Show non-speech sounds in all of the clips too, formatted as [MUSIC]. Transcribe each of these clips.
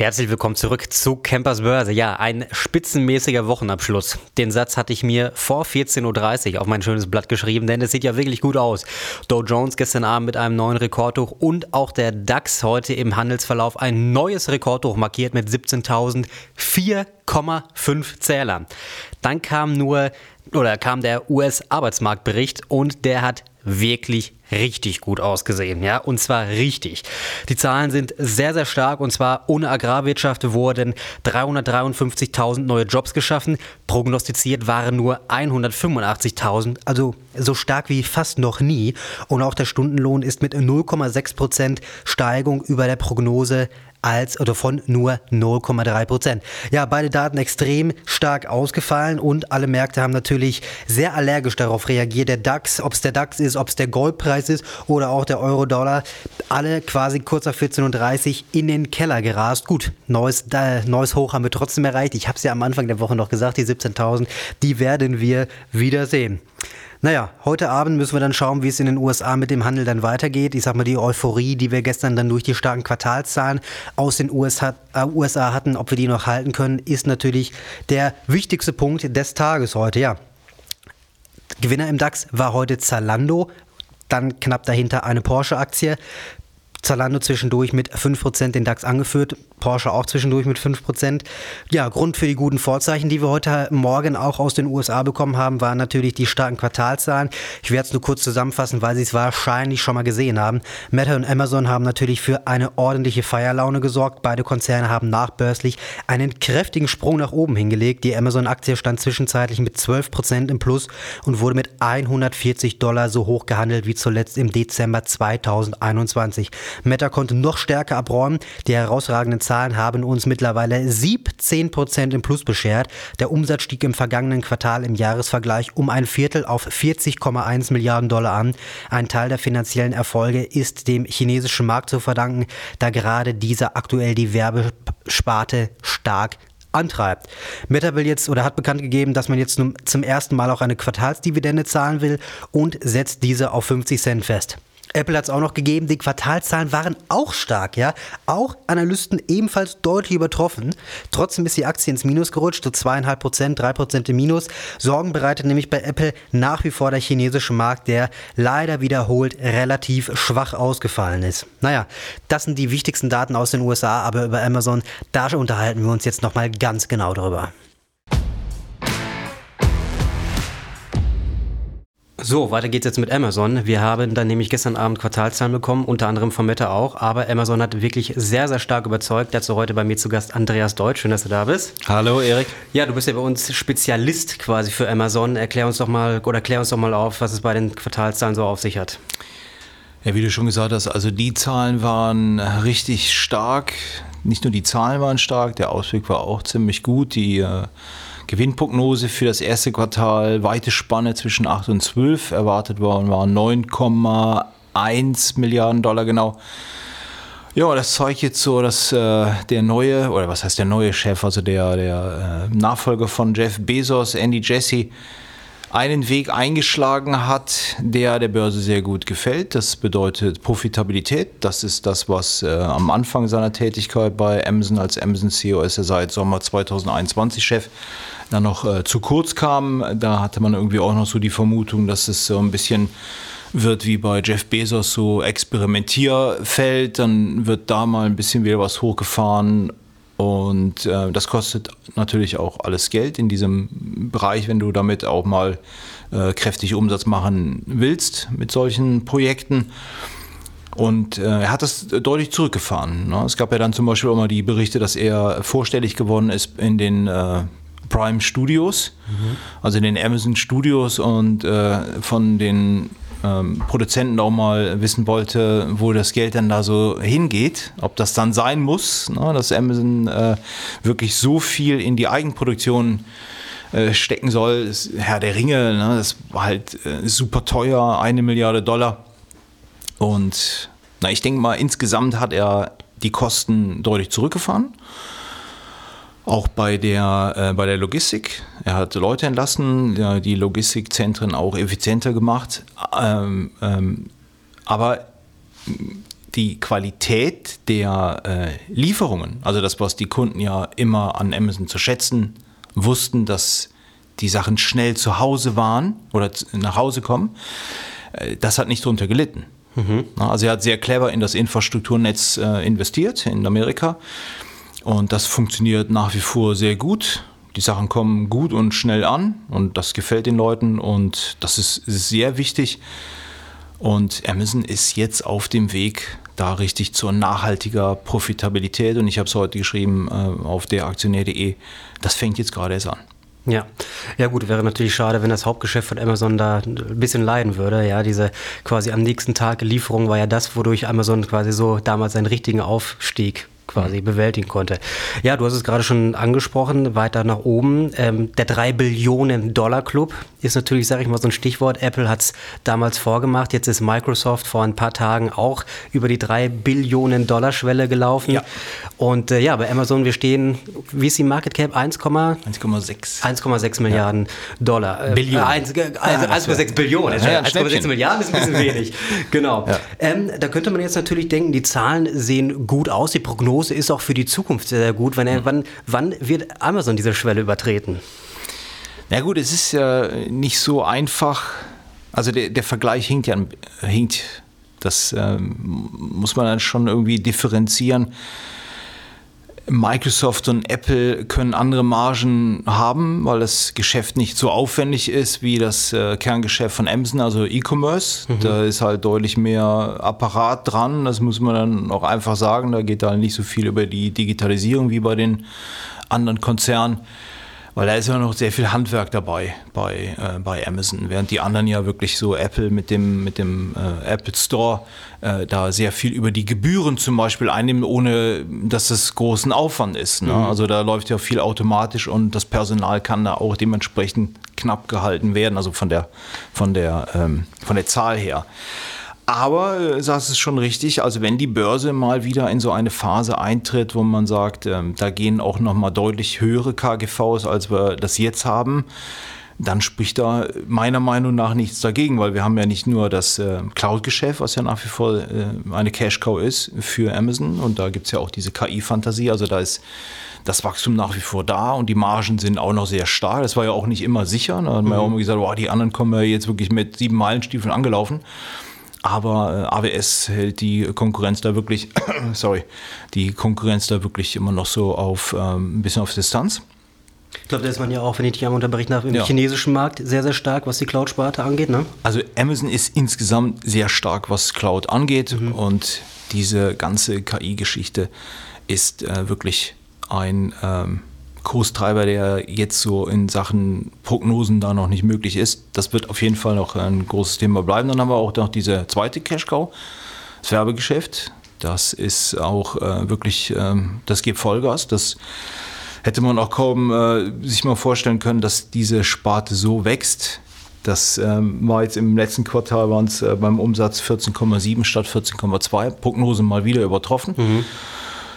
Herzlich willkommen zurück zu Campers Börse. Ja, ein spitzenmäßiger Wochenabschluss. Den Satz hatte ich mir vor 14.30 Uhr auf mein schönes Blatt geschrieben, denn es sieht ja wirklich gut aus. Dow Jones gestern Abend mit einem neuen Rekordhoch und auch der DAX heute im Handelsverlauf ein neues Rekordhoch markiert mit 17.004,5 Zählern. Dann kam nur oder kam der US-Arbeitsmarktbericht und der hat wirklich richtig gut ausgesehen, ja, und zwar richtig. Die Zahlen sind sehr, sehr stark und zwar ohne Agrarwirtschaft wurden 353.000 neue Jobs geschaffen, prognostiziert waren nur 185.000, also so stark wie fast noch nie. Und auch der Stundenlohn ist mit 0,6 Prozent Steigung über der Prognose als oder von nur 0,3 Prozent. Ja, beide Daten extrem stark ausgefallen und alle Märkte haben natürlich sehr allergisch darauf reagiert. Der DAX, ob es der DAX ist, ob es der Goldpreis ist oder auch der Euro-Dollar, alle quasi kurz nach 14.30 Uhr in den Keller gerast. Gut, neues, äh, neues Hoch haben wir trotzdem erreicht. Ich habe es ja am Anfang der Woche noch gesagt, die 17.000, die werden wir wieder sehen. Naja, heute Abend müssen wir dann schauen, wie es in den USA mit dem Handel dann weitergeht. Ich sag mal, die Euphorie, die wir gestern dann durch die starken Quartalszahlen aus den USA, äh, USA hatten, ob wir die noch halten können, ist natürlich der wichtigste Punkt des Tages heute. Ja, Gewinner im DAX war heute Zalando, dann knapp dahinter eine Porsche-Aktie. Zalando zwischendurch mit 5% den DAX angeführt, Porsche auch zwischendurch mit 5%. Ja, Grund für die guten Vorzeichen, die wir heute Morgen auch aus den USA bekommen haben, waren natürlich die starken Quartalzahlen. Ich werde es nur kurz zusammenfassen, weil Sie es wahrscheinlich schon mal gesehen haben. Meta und Amazon haben natürlich für eine ordentliche Feierlaune gesorgt. Beide Konzerne haben nachbörslich einen kräftigen Sprung nach oben hingelegt. Die Amazon-Aktie stand zwischenzeitlich mit 12% im Plus und wurde mit 140 Dollar so hoch gehandelt wie zuletzt im Dezember 2021. Meta konnte noch stärker abräumen. Die herausragenden Zahlen haben uns mittlerweile 17 Prozent im Plus beschert. Der Umsatz stieg im vergangenen Quartal im Jahresvergleich um ein Viertel auf 40,1 Milliarden Dollar an. Ein Teil der finanziellen Erfolge ist dem chinesischen Markt zu verdanken, da gerade dieser aktuell die Werbesparte stark antreibt. Meta will jetzt oder hat bekannt gegeben, dass man jetzt zum ersten Mal auch eine Quartalsdividende zahlen will und setzt diese auf 50 Cent fest. Apple hat es auch noch gegeben, die Quartalzahlen waren auch stark, ja. Auch Analysten ebenfalls deutlich übertroffen. Trotzdem ist die Aktie ins Minus gerutscht, so zweieinhalb Prozent, drei Prozent im Minus. Sorgen bereitet nämlich bei Apple nach wie vor der chinesische Markt, der leider wiederholt relativ schwach ausgefallen ist. Naja, das sind die wichtigsten Daten aus den USA, aber über Amazon, da unterhalten wir uns jetzt nochmal ganz genau drüber. So, weiter geht's jetzt mit Amazon. Wir haben dann nämlich gestern Abend Quartalzahlen bekommen, unter anderem von Meta auch, aber Amazon hat wirklich sehr, sehr stark überzeugt. Dazu heute bei mir zu Gast Andreas Deutsch. Schön, dass du da bist. Hallo, Erik. Ja, du bist ja bei uns Spezialist quasi für Amazon. Erklär uns doch mal oder klär uns doch mal auf, was es bei den Quartalzahlen so auf sich hat. Ja, wie du schon gesagt hast, also die Zahlen waren richtig stark. Nicht nur die Zahlen waren stark, der Ausblick war auch ziemlich gut. Die äh, Gewinnprognose für das erste Quartal, weite Spanne zwischen 8 und 12 erwartet worden, waren 9,1 Milliarden Dollar genau. Ja, das zeigt jetzt so, dass äh, der neue, oder was heißt der neue Chef, also der, der äh, Nachfolger von Jeff Bezos, Andy Jesse, einen Weg eingeschlagen hat, der der Börse sehr gut gefällt. Das bedeutet Profitabilität. Das ist das, was äh, am Anfang seiner Tätigkeit bei Amazon als Amazon CEO ist er seit Sommer 2021 Chef dann noch äh, zu kurz kam. Da hatte man irgendwie auch noch so die Vermutung, dass es so ein bisschen wird wie bei Jeff Bezos so Experimentierfeld, dann wird da mal ein bisschen wieder was hochgefahren und äh, das kostet natürlich auch alles Geld in diesem Bereich, wenn du damit auch mal äh, kräftig Umsatz machen willst mit solchen Projekten. Und äh, er hat das deutlich zurückgefahren. Ne? Es gab ja dann zum Beispiel auch mal die Berichte, dass er vorstellig geworden ist in den äh, Prime Studios, mhm. also in den Amazon Studios und äh, von den ähm, Produzenten auch mal wissen wollte, wo das Geld dann da so hingeht, ob das dann sein muss, ne, dass Amazon äh, wirklich so viel in die Eigenproduktion äh, stecken soll. Das Herr der Ringe, ne, das war halt äh, super teuer, eine Milliarde Dollar. Und na, ich denke mal, insgesamt hat er die Kosten deutlich zurückgefahren. Auch bei der, äh, bei der Logistik. Er hat Leute entlassen, ja, die Logistikzentren auch effizienter gemacht. Ähm, ähm, aber die Qualität der äh, Lieferungen, also das, was die Kunden ja immer an Amazon zu schätzen wussten, dass die Sachen schnell zu Hause waren oder nach Hause kommen, äh, das hat nicht darunter gelitten. Mhm. Also er hat sehr clever in das Infrastrukturnetz äh, investiert in Amerika und das funktioniert nach wie vor sehr gut. Die Sachen kommen gut und schnell an und das gefällt den Leuten und das ist, sehr wichtig. Und Amazon ist jetzt auf dem Weg da richtig zur nachhaltiger Profitabilität und ich habe es heute geschrieben äh, auf deraktionär.de, das fängt jetzt gerade erst an. Ja, ja gut, wäre natürlich schade, wenn das Hauptgeschäft von Amazon da ein bisschen leiden würde. Ja, diese quasi am nächsten Tag Lieferung war ja das, wodurch Amazon quasi so damals seinen richtigen Aufstieg quasi bewältigen konnte. Ja, du hast es gerade schon angesprochen, weiter nach oben. Ähm, der 3 Billionen Dollar Club ist natürlich, sage ich mal, so ein Stichwort. Apple hat es damals vorgemacht. Jetzt ist Microsoft vor ein paar Tagen auch über die 3 Billionen Dollar Schwelle gelaufen. Ja. Und äh, ja, bei Amazon, wir stehen, wie ist die Market Cap? 1,6 1,6 Milliarden ja. Dollar. Äh, Billionen. Äh, also 1,6 Billionen. Ja, 1,6 Milliarden ist ein bisschen wenig. genau. Ähm, da könnte man jetzt natürlich denken, die Zahlen sehen gut aus, die Prognose ist auch für die Zukunft sehr gut. Wenn er, mhm. wann, wann wird Amazon diese Schwelle übertreten? Na gut, es ist ja nicht so einfach. Also der, der Vergleich hinkt ja, hinkt. Das ähm, muss man dann schon irgendwie differenzieren. Microsoft und Apple können andere Margen haben, weil das Geschäft nicht so aufwendig ist wie das äh, Kerngeschäft von Amazon, also E-Commerce. Mhm. Da ist halt deutlich mehr Apparat dran, das muss man dann auch einfach sagen. Da geht da nicht so viel über die Digitalisierung wie bei den anderen Konzernen weil da ist ja noch sehr viel Handwerk dabei bei, äh, bei Amazon, während die anderen ja wirklich so Apple mit dem, mit dem äh, Apple Store äh, da sehr viel über die Gebühren zum Beispiel einnehmen, ohne dass das großen Aufwand ist. Ne? Mhm. Also da läuft ja viel automatisch und das Personal kann da auch dementsprechend knapp gehalten werden, also von der, von der, ähm, von der Zahl her. Aber äh, sagst es schon richtig, also wenn die Börse mal wieder in so eine Phase eintritt, wo man sagt, ähm, da gehen auch nochmal deutlich höhere KGVs, als wir das jetzt haben, dann spricht da meiner Meinung nach nichts dagegen, weil wir haben ja nicht nur das äh, Cloud-Geschäft, was ja nach wie vor äh, eine Cash-Cow ist für Amazon und da gibt es ja auch diese KI-Fantasie, also da ist das Wachstum nach wie vor da und die Margen sind auch noch sehr stark. Das war ja auch nicht immer sicher. Da hat man mhm. ja auch immer gesagt, wow, die anderen kommen ja jetzt wirklich mit sieben Meilenstiefeln angelaufen. Aber äh, AWS hält die Konkurrenz da wirklich, [COUGHS] sorry, die Konkurrenz da wirklich immer noch so auf ähm, ein bisschen auf Distanz. Ich glaube, da ist man ja auch, wenn ich dich einmal unterbrechen darf, im ja. chinesischen Markt sehr, sehr stark, was die Cloud-Sparte angeht. Ne? Also Amazon ist insgesamt sehr stark, was Cloud angeht. Mhm. Und diese ganze KI-Geschichte ist äh, wirklich ein ähm, Kurstreiber, der jetzt so in Sachen Prognosen da noch nicht möglich ist. Das wird auf jeden Fall noch ein großes Thema bleiben. Dann haben wir auch noch diese zweite Cash-Cow, das Werbegeschäft. Das ist auch äh, wirklich, äh, das gibt Vollgas. Das hätte man auch kaum äh, sich mal vorstellen können, dass diese Sparte so wächst. Das ähm, war jetzt im letzten Quartal waren es äh, beim Umsatz 14,7 statt 14,2. Prognose mal wieder übertroffen. Mhm.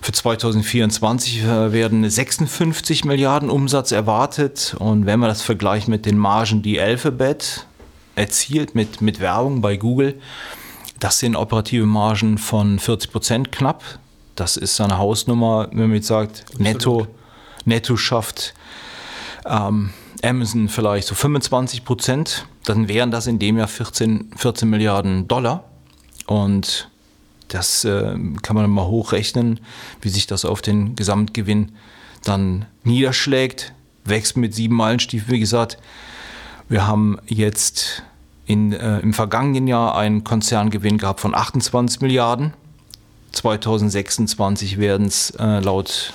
Für 2024 äh, werden 56 Milliarden Umsatz erwartet. Und wenn man das vergleicht mit den Margen, die Alphabet erzielt mit, mit Werbung bei Google, das sind operative Margen von 40 Prozent knapp. Das ist eine Hausnummer, wenn man jetzt sagt, netto, netto schafft ähm, Amazon vielleicht so 25 Prozent, dann wären das in dem Jahr 14, 14 Milliarden Dollar. Und das äh, kann man mal hochrechnen, wie sich das auf den Gesamtgewinn dann niederschlägt. Wächst mit sieben Meilenstiefeln, wie gesagt. Wir haben jetzt in, äh, im vergangenen Jahr einen Konzerngewinn gehabt von 28 Milliarden. 2026 werden es äh, laut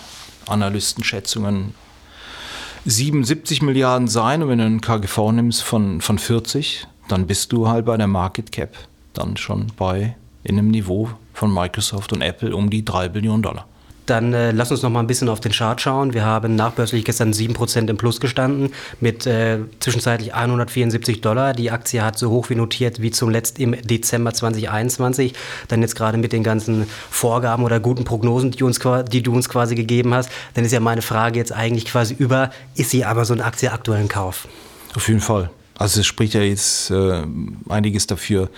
Analystenschätzungen 77 Milliarden sein. Und wenn du einen KGV nimmst von, von 40, dann bist du halt bei der Market Cap dann schon bei in einem Niveau von Microsoft und Apple um die 3 Billionen Dollar. Dann äh, lass uns noch mal ein bisschen auf den Chart schauen. Wir haben nachbörslich gestern 7% im Plus gestanden mit äh, zwischenzeitlich 174 Dollar. Die Aktie hat so hoch wie notiert wie zuletzt im Dezember 2021. Dann jetzt gerade mit den ganzen Vorgaben oder guten Prognosen, die, uns, die du uns quasi gegeben hast. Dann ist ja meine Frage jetzt eigentlich quasi über, ist sie aber so eine Aktie aktuell in Kauf? Auf jeden Fall. Also es spricht ja jetzt äh, einiges dafür,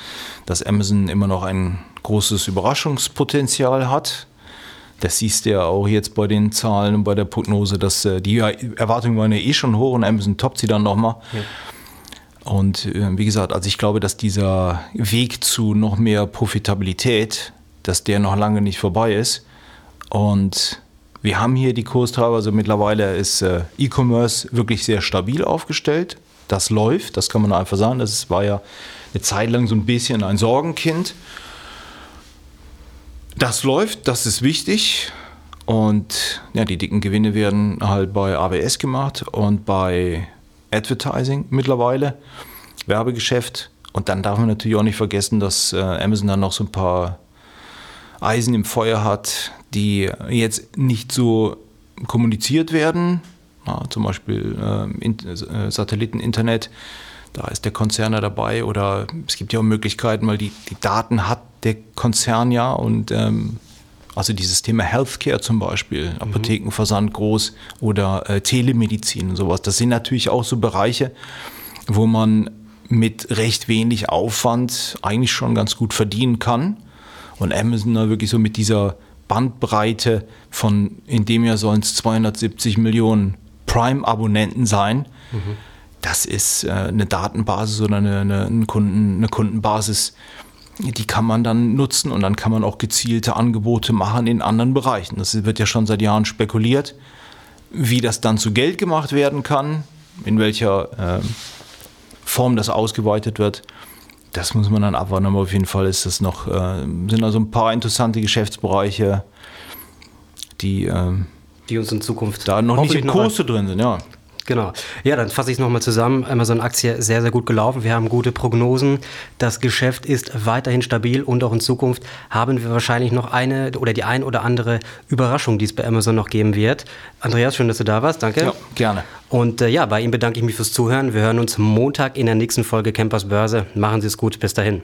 dass Amazon immer noch ein großes Überraschungspotenzial hat. Das siehst du ja auch jetzt bei den Zahlen und bei der Prognose, dass äh, die Erwartungen waren ja eh schon hoch und Amazon toppt sie dann nochmal. Ja. Und äh, wie gesagt, also ich glaube, dass dieser Weg zu noch mehr Profitabilität, dass der noch lange nicht vorbei ist. Und wir haben hier die Kurstreiber, also mittlerweile ist äh, E-Commerce wirklich sehr stabil aufgestellt. Das läuft, das kann man einfach sagen. Das war ja eine Zeit lang so ein bisschen ein Sorgenkind. Das läuft, das ist wichtig. Und ja, die dicken Gewinne werden halt bei AWS gemacht und bei Advertising mittlerweile, Werbegeschäft. Und dann darf man natürlich auch nicht vergessen, dass äh, Amazon dann noch so ein paar Eisen im Feuer hat, die jetzt nicht so kommuniziert werden. Ja, zum Beispiel äh, äh, Satelliteninternet, da ist der Konzern ja dabei. Oder es gibt ja auch Möglichkeiten, weil die, die Daten hat der Konzern ja und ähm, also dieses Thema Healthcare zum Beispiel, mhm. Apothekenversand groß oder äh, Telemedizin und sowas. Das sind natürlich auch so Bereiche, wo man mit recht wenig Aufwand eigentlich schon ganz gut verdienen kann. Und Amazon da wirklich so mit dieser Bandbreite von, in dem Jahr sollen es 270 Millionen Prime-Abonnenten sein. Mhm. Das ist äh, eine Datenbasis oder eine, eine, eine, Kunden, eine Kundenbasis, die kann man dann nutzen und dann kann man auch gezielte Angebote machen in anderen Bereichen. Das wird ja schon seit Jahren spekuliert, wie das dann zu Geld gemacht werden kann, in welcher äh, Form das ausgeweitet wird. Das muss man dann abwarten, aber auf jeden Fall ist das noch, äh, sind also ein paar interessante Geschäftsbereiche, die, äh, die uns in Zukunft da noch nicht im Kurse drin sind, ja. Genau. Ja, dann fasse ich es nochmal zusammen. Amazon-Aktie sehr, sehr gut gelaufen. Wir haben gute Prognosen. Das Geschäft ist weiterhin stabil und auch in Zukunft haben wir wahrscheinlich noch eine oder die ein oder andere Überraschung, die es bei Amazon noch geben wird. Andreas, schön, dass du da warst. Danke. Ja, gerne. Und äh, ja, bei ihm bedanke ich mich fürs Zuhören. Wir hören uns Montag in der nächsten Folge Campers Börse. Machen Sie es gut. Bis dahin.